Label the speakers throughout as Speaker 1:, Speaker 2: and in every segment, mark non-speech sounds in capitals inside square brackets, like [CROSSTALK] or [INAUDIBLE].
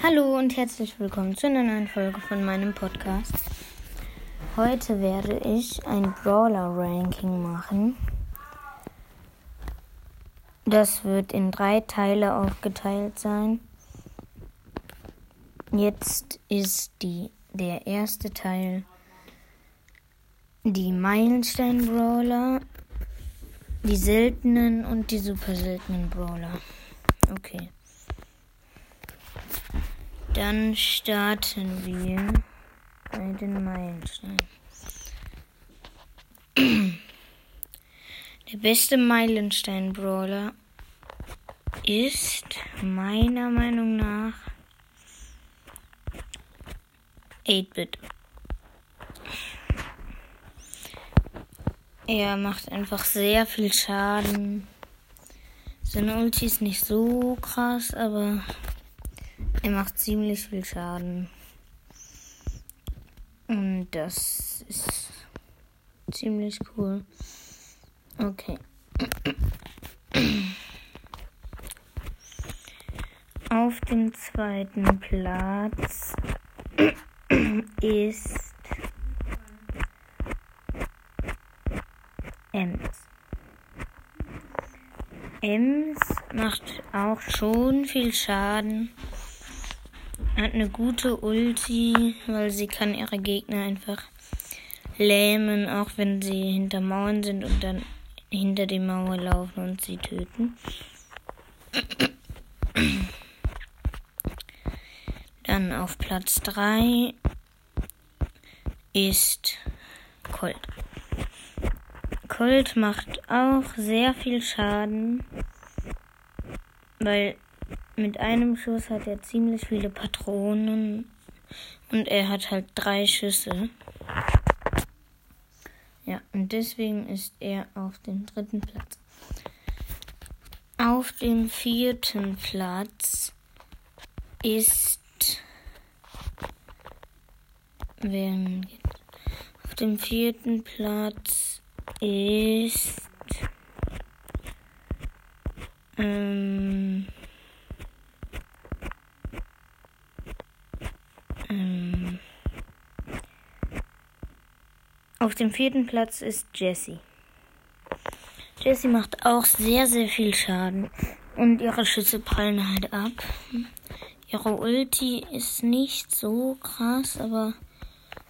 Speaker 1: Hallo und herzlich willkommen zu einer neuen Folge von meinem Podcast. Heute werde ich ein Brawler-Ranking machen. Das wird in drei Teile aufgeteilt sein. Jetzt ist die, der erste Teil die Meilenstein-Brawler, die seltenen und die super seltenen Brawler. Okay. Dann starten wir bei den Meilensteinen. Der beste Meilenstein-Brawler ist meiner Meinung nach 8-Bit. Er macht einfach sehr viel Schaden. Seine Ulti ist nicht so krass, aber er macht ziemlich viel Schaden. Und das ist ziemlich cool. Okay. Auf dem zweiten Platz ist Ems. Ems macht auch schon viel Schaden. Hat eine gute Ulti, weil sie kann ihre Gegner einfach lähmen, auch wenn sie hinter Mauern sind und dann hinter die Mauer laufen und sie töten. Dann auf Platz 3 ist Colt. Colt macht auch sehr viel Schaden, weil mit einem Schuss hat er ziemlich viele Patronen und er hat halt drei Schüsse. Ja, und deswegen ist er auf dem dritten Platz. Auf dem vierten Platz ist. Wer Auf dem vierten Platz ist. Ähm, ähm, auf dem vierten Platz ist Jessie. Jessie macht auch sehr, sehr viel Schaden. Und ihre Schüsse prallen halt ab. Ihre Ulti ist nicht so krass, aber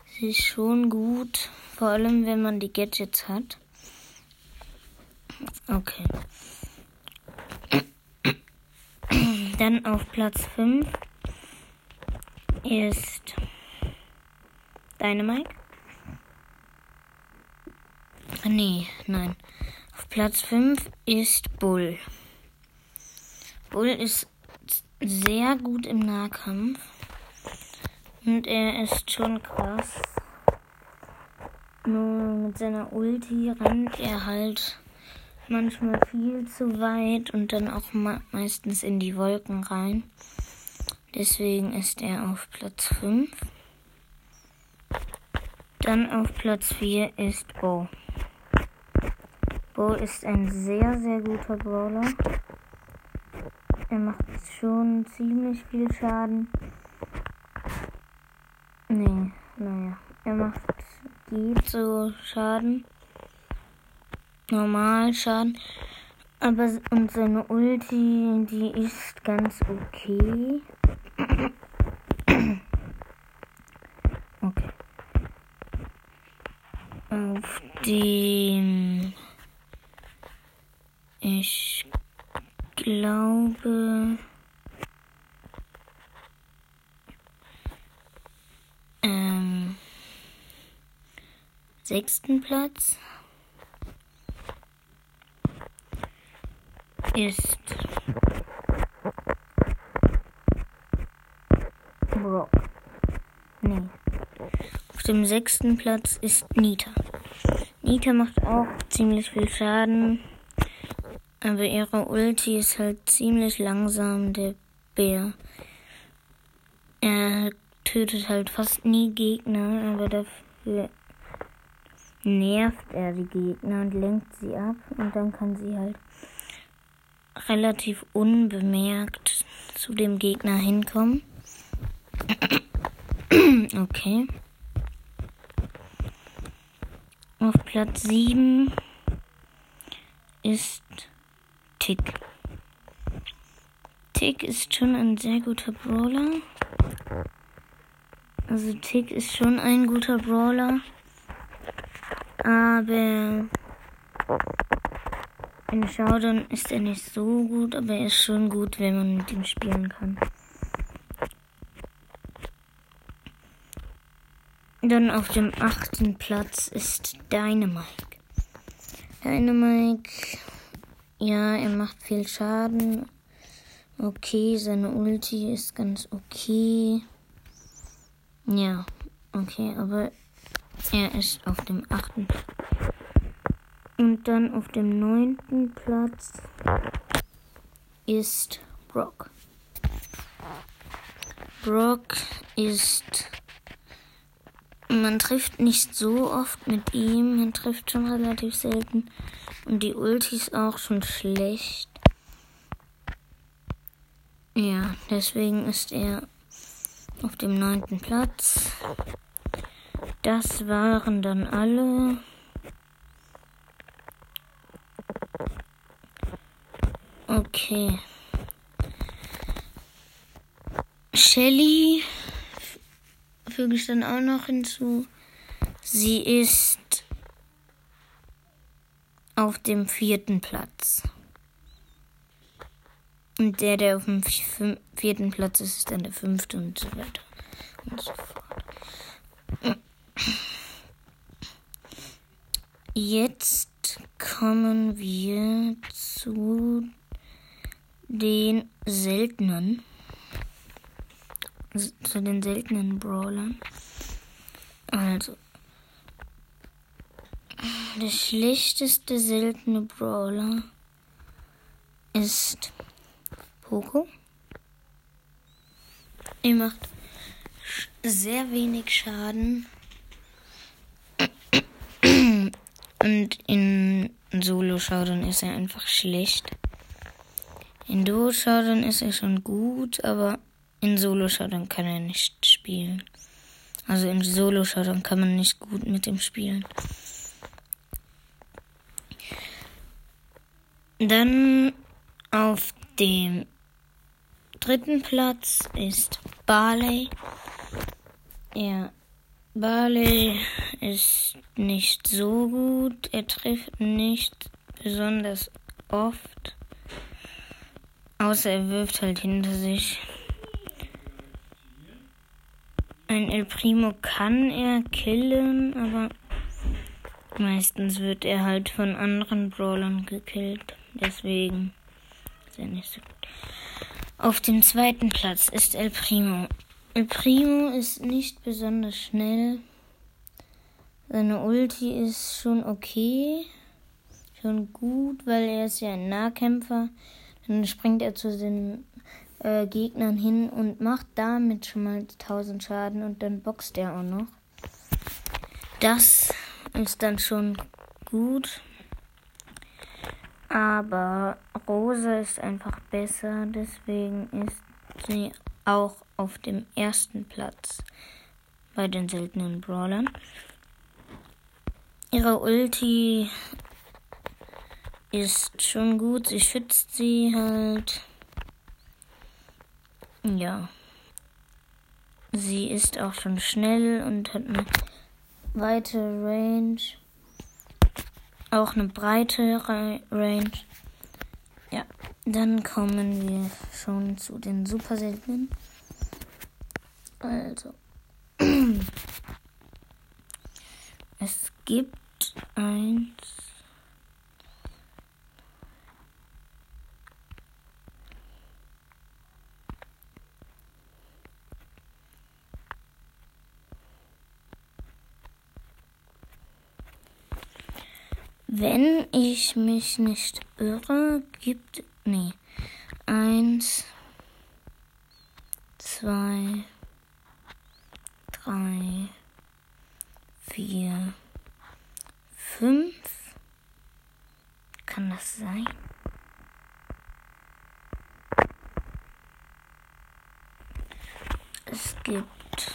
Speaker 1: sie ist schon gut. Vor allem, wenn man die Gadgets hat. Okay. Dann auf Platz 5 ist Dynamite. Nee, nein. Auf Platz 5 ist Bull. Bull ist sehr gut im Nahkampf. Und er ist schon krass. Nur mit seiner Ulti rennt er halt manchmal viel zu weit und dann auch meistens in die Wolken rein. Deswegen ist er auf Platz 5. Dann auf Platz 4 ist Bo. Bo ist ein sehr, sehr guter Brawler. Er macht schon ziemlich viel Schaden. Nee, naja. Er macht geht so Schaden. Normal Schaden. Aber und seine Ulti, die ist ganz okay. Okay. Dem ich glaube ähm, sechsten Platz ist Brock. Nee. Auf dem sechsten Platz ist Nita. Nita macht auch ziemlich viel Schaden. Aber ihre Ulti ist halt ziemlich langsam, der Bär. Er tötet halt fast nie Gegner, aber dafür nervt er die Gegner und lenkt sie ab und dann kann sie halt relativ unbemerkt zu dem Gegner hinkommen. [CLEARS THROAT] Okay. Auf Platz 7 ist Tick. Tick ist schon ein sehr guter Brawler. Also Tick ist schon ein guter Brawler. Aber in Showdown ist er nicht so gut, aber er ist schon gut, wenn man mit ihm spielen kann. Dann auf dem achten Platz ist Dynamike. Dynamike, ja, er macht viel Schaden. Okay, seine Ulti ist ganz okay. Ja, okay, aber er ist auf dem achten. Und dann auf dem neunten Platz ist Brock. Brock ist man trifft nicht so oft mit ihm. Man trifft schon relativ selten. Und die Ulti ist auch schon schlecht. Ja, deswegen ist er auf dem neunten Platz. Das waren dann alle. Okay. Shelly füge ich dann auch noch hinzu. Sie ist auf dem vierten Platz. Und der, der auf dem vierten Platz ist, ist dann der fünfte und so weiter und so fort. Jetzt kommen wir zu den seltenen zu den seltenen Brawlern. Also. Der schlechteste seltene Brawler ist Poco. Er macht sehr wenig Schaden. Und in Solo-Showdown ist er einfach schlecht. In Duo-Showdown ist er schon gut, aber in Solo-Showdown kann er nicht spielen. Also in Solo-Showdown kann man nicht gut mit ihm spielen. Dann auf dem dritten Platz ist Barley. Ja, Barley ist nicht so gut. Er trifft nicht besonders oft. Außer er wirft halt hinter sich. Ein El Primo kann er killen, aber meistens wird er halt von anderen Brawlern gekillt. Deswegen ist er nicht so gut. Auf dem zweiten Platz ist El Primo. El Primo ist nicht besonders schnell. Seine Ulti ist schon okay. Schon gut, weil er ist ja ein Nahkämpfer. Dann springt er zu den äh, Gegnern hin und macht damit schon mal 1000 Schaden und dann boxt er auch noch. Das ist dann schon gut. Aber Rosa ist einfach besser, deswegen ist sie auch auf dem ersten Platz bei den seltenen Brawlern. Ihre Ulti ist schon gut, sie schützt sie halt. Ja. Sie ist auch schon schnell und hat eine weite Range. Auch eine breite Range. Ja, dann kommen wir schon zu den super seltenen. Also. [CLEARS THROAT] es gibt eins. Wenn ich mich nicht irre, gibt. Nee. Eins, zwei, drei, vier, fünf. Kann das sein? Es gibt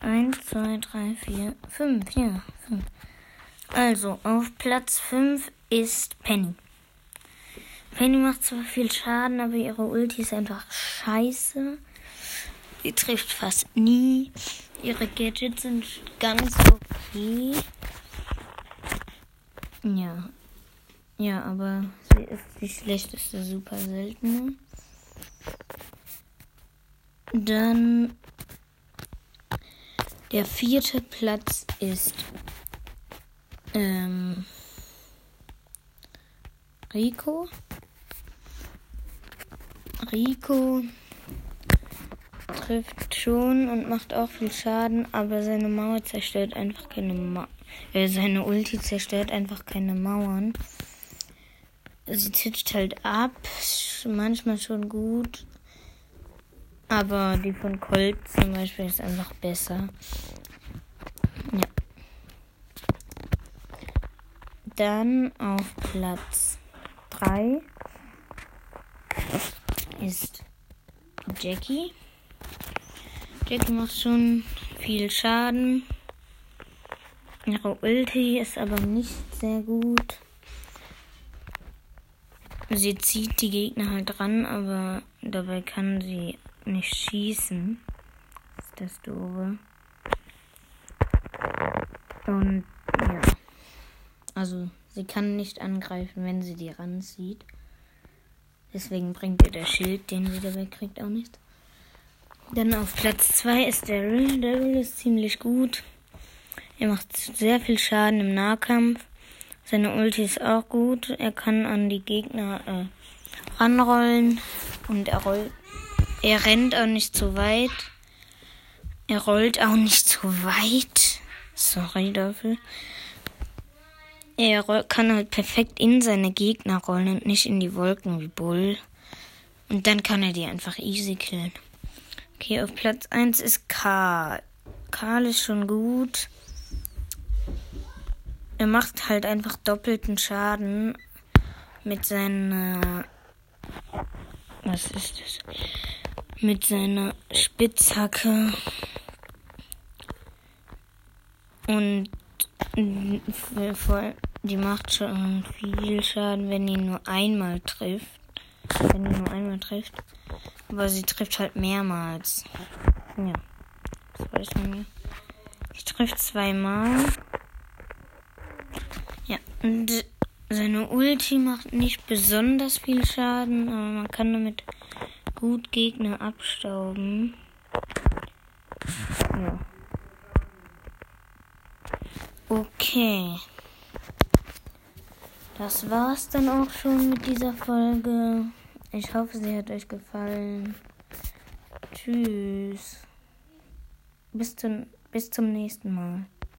Speaker 1: 1, 2, 3, 4, 5. Ja, 5. Also, auf Platz 5 ist Penny. Penny macht zwar viel Schaden, aber ihre Ulti ist einfach scheiße. Sie trifft fast nie. Ihre Gadgets sind ganz okay. Ja. Ja, aber sie ist die schlechteste super seltene. Dann der vierte Platz ist ähm, Rico. Rico trifft schon und macht auch viel Schaden, aber seine Mauer zerstört einfach keine Ma äh, seine Ulti zerstört einfach keine Mauern. Sie titscht halt ab, manchmal schon gut, aber die von Colt zum Beispiel ist einfach besser. Ja. Dann auf Platz 3 ist Jackie. Jackie macht schon viel Schaden. Ihre Ulti ist aber nicht sehr gut. Sie zieht die Gegner halt ran, aber dabei kann sie nicht schießen. Das ist das Doofe. Und ja. Also, sie kann nicht angreifen, wenn sie die ranzieht. Deswegen bringt ihr der Schild, den sie dabei kriegt, auch nicht. Dann auf Platz 2 ist Daryl. Daryl ist ziemlich gut. Er macht sehr viel Schaden im Nahkampf. Seine Ulti ist auch gut. Er kann an die Gegner äh, ranrollen und er rollt er rennt auch nicht zu weit. Er rollt auch nicht zu weit. Sorry dafür. Er kann halt perfekt in seine Gegner rollen und nicht in die Wolken wie Bull. Und dann kann er die einfach easy killen. Okay, auf Platz 1 ist Karl. Karl ist schon gut. Er macht halt einfach doppelten Schaden mit seiner. Was ist das? mit seiner Spitzhacke und die macht schon viel Schaden, wenn ihn nur einmal trifft. Wenn ihn nur einmal trifft. Aber sie trifft halt mehrmals. Ja. Das weiß man nicht. Sie trifft zweimal. Ja. Und seine Ulti macht nicht besonders viel Schaden, aber man kann damit gut Gegner abstauben. Ja. Okay. Das war's dann auch schon mit dieser Folge. Ich hoffe, sie hat euch gefallen. Tschüss. Bis zum, bis zum nächsten Mal.